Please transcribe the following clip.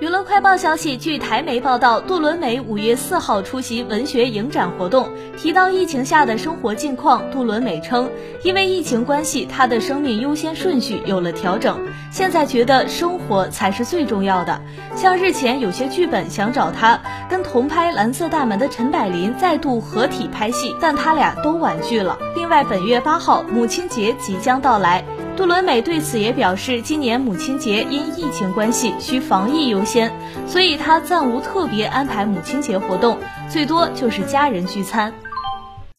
娱乐快报消息，据台媒报道，杜伦美五月四号出席文学影展活动，提到疫情下的生活近况。杜伦美称，因为疫情关系，她的生命优先顺序有了调整，现在觉得生活才是最重要的。像日前有些剧本想找她跟同拍《蓝色大门》的陈柏霖再度合体拍戏，但他俩都婉拒了。另外，本月八号母亲节即将到来。杜伦美对此也表示，今年母亲节因疫情关系需防疫优先，所以她暂无特别安排母亲节活动，最多就是家人聚餐。